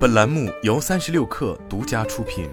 本栏目由三十六氪独家出品。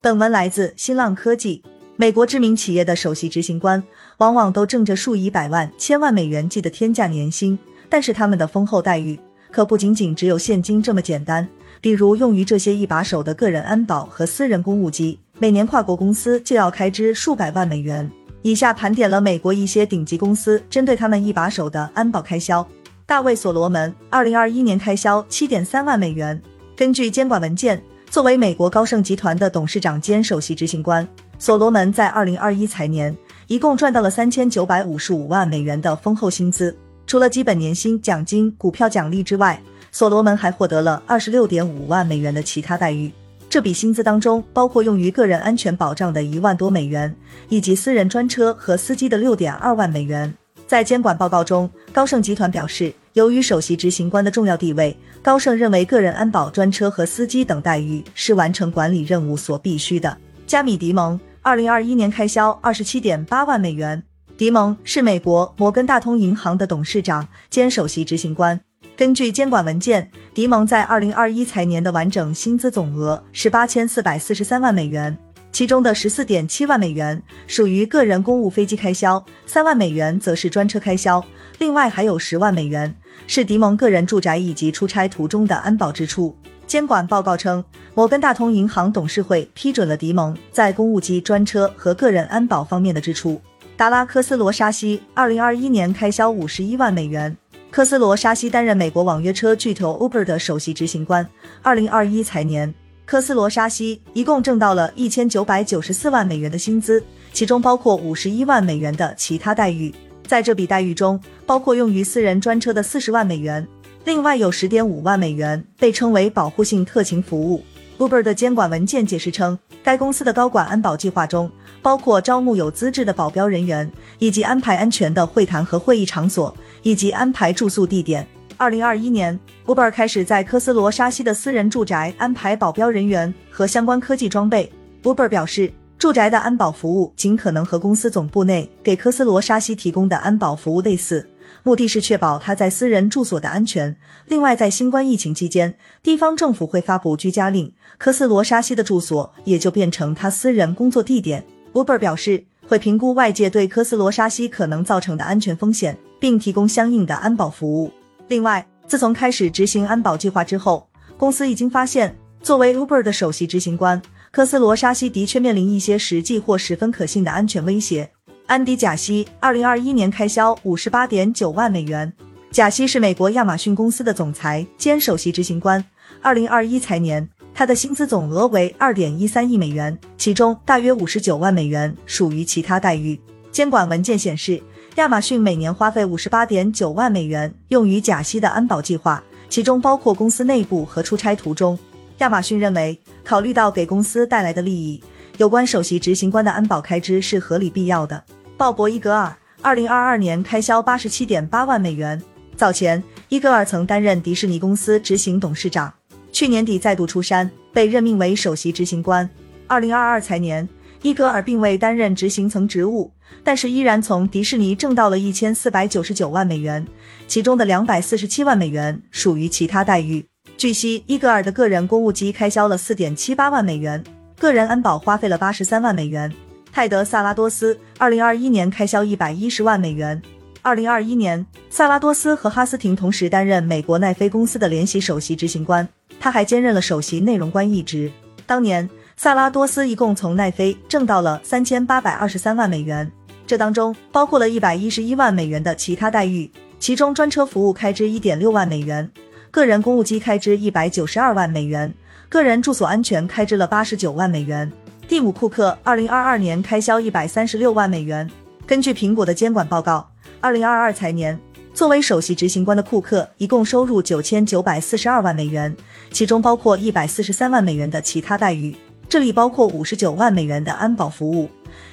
本文来自新浪科技。美国知名企业的首席执行官往往都挣着数以百万、千万美元计的天价年薪，但是他们的丰厚待遇可不仅仅只有现金这么简单。比如用于这些一把手的个人安保和私人公务机，每年跨国公司就要开支数百万美元。以下盘点了美国一些顶级公司针对他们一把手的安保开销。大卫·所罗门，二零二一年开销七点三万美元。根据监管文件，作为美国高盛集团的董事长兼首席执行官，所罗门在二零二一财年一共赚到了三千九百五十五万美元的丰厚薪资。除了基本年薪、奖金、股票奖励之外，所罗门还获得了二十六点五万美元的其他待遇。这笔薪资当中包括用于个人安全保障的一万多美元，以及私人专车和司机的六点二万美元。在监管报告中，高盛集团表示，由于首席执行官的重要地位，高盛认为个人安保专车和司机等待遇是完成管理任务所必须的。加米迪蒙二零二一年开销二十七点八万美元。迪蒙是美国摩根大通银行的董事长兼首席执行官。根据监管文件，迪蒙在二零二一财年的完整薪资总额是八千四百四十三万美元，其中的十四点七万美元属于个人公务飞机开销，三万美元则是专车开销，另外还有十万美元是迪蒙个人住宅以及出差途中的安保支出。监管报告称，摩根大通银行董事会批准了迪蒙在公务机、专车和个人安保方面的支出。达拉科斯罗沙西二零二一年开销五十一万美元。科斯罗沙西担任美国网约车巨头 Uber 的首席执行官。二零二一财年，科斯罗沙西一共挣到了一千九百九十四万美元的薪资，其中包括五十一万美元的其他待遇。在这笔待遇中，包括用于私人专车的四十万美元，另外有十点五万美元被称为保护性特勤服务。Uber 的监管文件解释称，该公司的高管安保计划中包括招募有资质的保镖人员，以及安排安全的会谈和会议场所。以及安排住宿地点。二零二一年，Uber 开始在科斯罗沙西的私人住宅安排保镖人员和相关科技装备。Uber 表示，住宅的安保服务尽可能和公司总部内给科斯罗沙西提供的安保服务类似，目的是确保他在私人住所的安全。另外，在新冠疫情期间，地方政府会发布居家令，科斯罗沙西的住所也就变成他私人工作地点。Uber 表示。会评估外界对科斯罗沙西可能造成的安全风险，并提供相应的安保服务。另外，自从开始执行安保计划之后，公司已经发现，作为 Uber 的首席执行官，科斯罗沙西的确面临一些实际或十分可信的安全威胁。安迪·贾西，二零二一年开销五十八点九万美元。贾西是美国亚马逊公司的总裁兼首席执行官。二零二一财年。他的薪资总额为二点一三亿美元，其中大约五十九万美元属于其他待遇。监管文件显示，亚马逊每年花费五十八点九万美元用于贾西的安保计划，其中包括公司内部和出差途中。亚马逊认为，考虑到给公司带来的利益，有关首席执行官的安保开支是合理必要的。鲍勃·伊格尔，二零二二年开销八十七点八万美元。早前，伊格尔曾担任迪士尼公司执行董事长。去年底再度出山，被任命为首席执行官。二零二二财年，伊格尔并未担任执行层职务，但是依然从迪士尼挣到了一千四百九十九万美元，其中的两百四十七万美元属于其他待遇。据悉，伊格尔的个人公务机开销了四点七八万美元，个人安保花费了八十三万美元。泰德·萨拉多斯二零二一年开销一百一十万美元。二零二一年，萨拉多斯和哈斯廷同时担任美国奈飞公司的联席首席执行官。他还兼任了首席内容官一职。当年，萨拉多斯一共从奈飞挣到了三千八百二十三万美元，这当中包括了一百一十一万美元的其他待遇，其中专车服务开支一点六万美元，个人公务机开支一百九十二万美元，个人住所安全开支了八十九万美元。蒂姆·库克二零二二年开销一百三十六万美元。根据苹果的监管报告，二零二二财年。作为首席执行官的库克，一共收入九千九百四十二万美元，其中包括一百四十三万美元的其他待遇，这里包括五十九万美元的安保服务，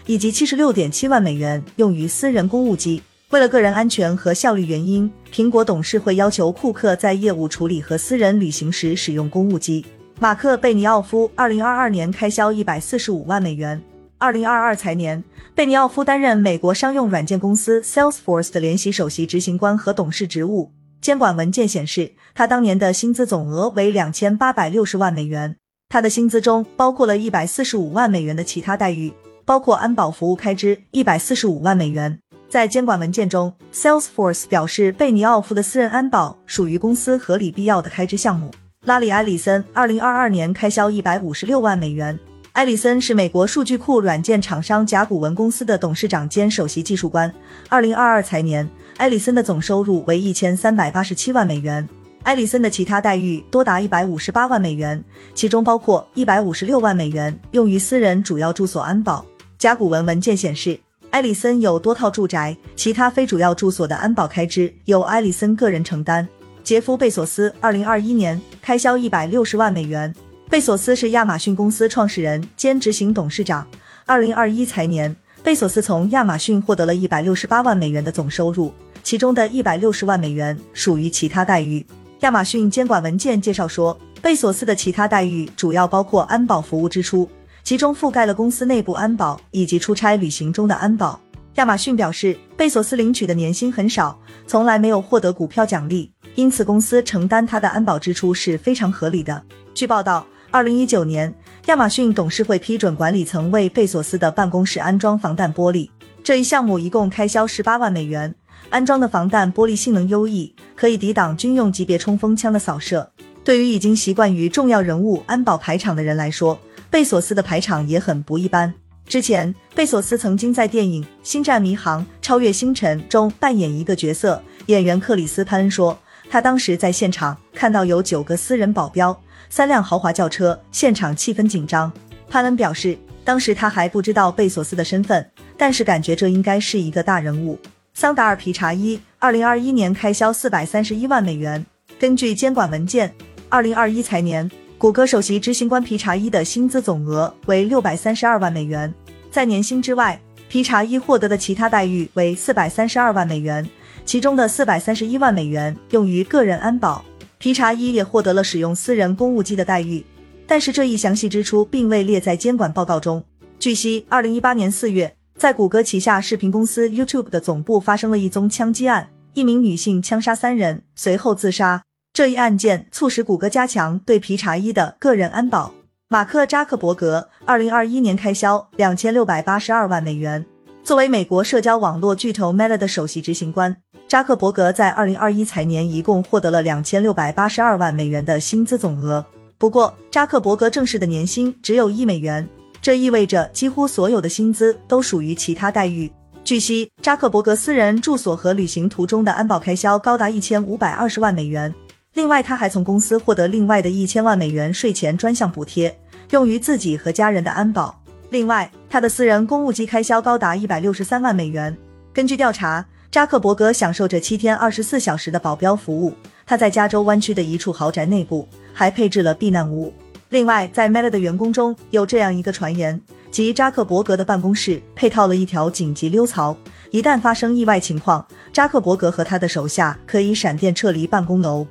以及七十六点七万美元用于私人公务机。为了个人安全和效率原因，苹果董事会要求库克在业务处理和私人旅行时使用公务机。马克·贝尼奥夫二零二二年开销一百四十五万美元。二零二二财年，贝尼奥夫担任美国商用软件公司 Salesforce 的联席首席执行官和董事职务。监管文件显示，他当年的薪资总额为两千八百六十万美元。他的薪资中包括了一百四十五万美元的其他待遇，包括安保服务开支一百四十五万美元。在监管文件中，Salesforce 表示贝尼奥夫的私人安保属于公司合理必要的开支项目。拉里·埃里森二零二二年开销一百五十六万美元。埃里森是美国数据库软件厂商甲骨文公司的董事长兼首席技术官。二零二二财年，埃里森的总收入为一千三百八十七万美元。埃里森的其他待遇多达一百五十八万美元，其中包括一百五十六万美元用于私人主要住所安保。甲骨文文件显示，埃里森有多套住宅，其他非主要住所的安保开支由埃里森个人承担。杰夫·贝索斯二零二一年开销一百六十万美元。贝索斯是亚马逊公司创始人兼执行董事长。二零二一财年，贝索斯从亚马逊获得了一百六十八万美元的总收入，其中的一百六十万美元属于其他待遇。亚马逊监管文件介绍说，贝索斯的其他待遇主要包括安保服务支出，其中覆盖了公司内部安保以及出差旅行中的安保。亚马逊表示，贝索斯领取的年薪很少，从来没有获得股票奖励，因此公司承担他的安保支出是非常合理的。据报道，二零一九年，亚马逊董事会批准管理层为贝索斯的办公室安装防弹玻璃，这一项目一共开销十八万美元。安装的防弹玻璃性能优异，可以抵挡军用级别冲锋枪的扫射。对于已经习惯于重要人物安保排场的人来说，贝索斯的排场也很不一般。之前，贝索斯曾经在电影《星战迷航：超越星辰》中扮演一个角色。演员克里斯·潘恩说，他当时在现场看到有九个私人保镖、三辆豪华轿车，现场气氛紧张。潘恩表示，当时他还不知道贝索斯的身份，但是感觉这应该是一个大人物。桑达尔皮查伊二零二一年开销四百三十一万美元。根据监管文件，二零二一财年，谷歌首席执行官皮查伊的薪资总额为六百三十二万美元。在年薪之外，皮查伊获得的其他待遇为四百三十二万美元，其中的四百三十一万美元用于个人安保。皮查伊也获得了使用私人公务机的待遇，但是这一详细支出并未列在监管报告中。据悉，二零一八年四月。在谷歌旗下视频公司 YouTube 的总部发生了一宗枪击案，一名女性枪杀三人，随后自杀。这一案件促使谷歌加强对皮查伊的个人安保。马克扎克伯格二零二一年开销两千六百八十二万美元。作为美国社交网络巨头 Meta 的首席执行官，扎克伯格在二零二一财年一共获得了两千六百八十二万美元的薪资总额。不过，扎克伯格正式的年薪只有一美元。这意味着几乎所有的薪资都属于其他待遇。据悉，扎克伯格私人住所和旅行途中的安保开销高达一千五百二十万美元。另外，他还从公司获得另外的一千万美元税前专项补贴，用于自己和家人的安保。另外，他的私人公务机开销高达一百六十三万美元。根据调查，扎克伯格享受着七天二十四小时的保镖服务。他在加州湾区的一处豪宅内部还配置了避难屋。另外，在 Meta 的员工中有这样一个传言，即扎克伯格的办公室配套了一条紧急溜槽，一旦发生意外情况，扎克伯格和他的手下可以闪电撤离办公楼。